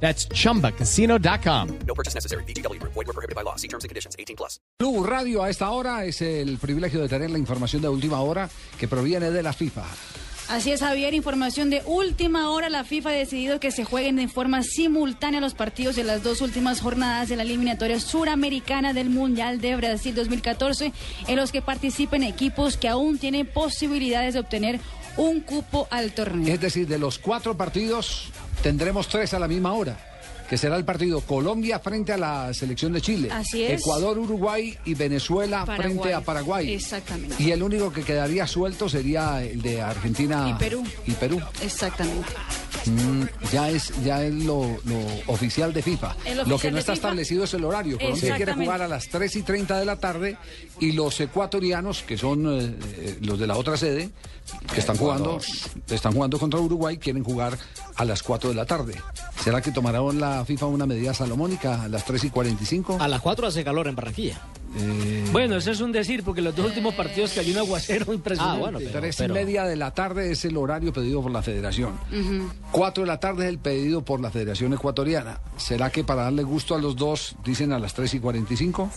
That's chumbacasino.com. No purchase necessary. BGW. Void were prohibited by law. See terms and conditions. 18 plus. Blue Radio a esta hora es el privilegio de tener la información de última hora que proviene de la FIFA. Así es, Javier. Información de última hora. La FIFA ha decidido que se jueguen de forma simultánea los partidos de las dos últimas jornadas de la eliminatoria suramericana del Mundial de Brasil 2014, en los que participen equipos que aún tienen posibilidades de obtener un cupo al torneo. Es decir, de los cuatro partidos tendremos tres a la misma hora, que será el partido Colombia frente a la selección de Chile, Así es. Ecuador, Uruguay y Venezuela Paraguay. frente a Paraguay. Exactamente. Y el único que quedaría suelto sería el de Argentina Y Perú. Y Perú. Exactamente. Mm, ya es ya es lo, lo oficial de FIFA. Lo que no está FIFA. establecido es el horario. Colombia quiere jugar a las 3 y 30 de la tarde y los ecuatorianos, que son eh, eh, los de la otra sede, que están jugando, están jugando contra Uruguay, quieren jugar a las 4 de la tarde. ¿Será que tomará la FIFA una medida salomónica a las 3 y 45? A las 4 hace calor en Barranquilla. Bueno, eso es un decir, porque los dos últimos partidos cayó un aguacero impresionante. Ah, bueno, pero- Tres y media de la tarde es el horario pedido por la federación. Cuatro de la tarde es el pedido por la Federación Ecuatoriana. ¿Será que para darle gusto a los dos dicen a las 3 y 45?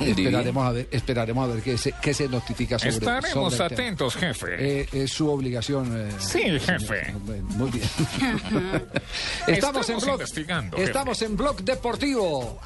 Esperaremos a ver, esperaremos a ver qué se, qué se notifica sobre Estaremos sobre el tema. atentos, jefe. Eh, es su obligación. eh, Sí, jefe. Muy bien. estamos, en blog, investigando, jefe. estamos en blog deportivo.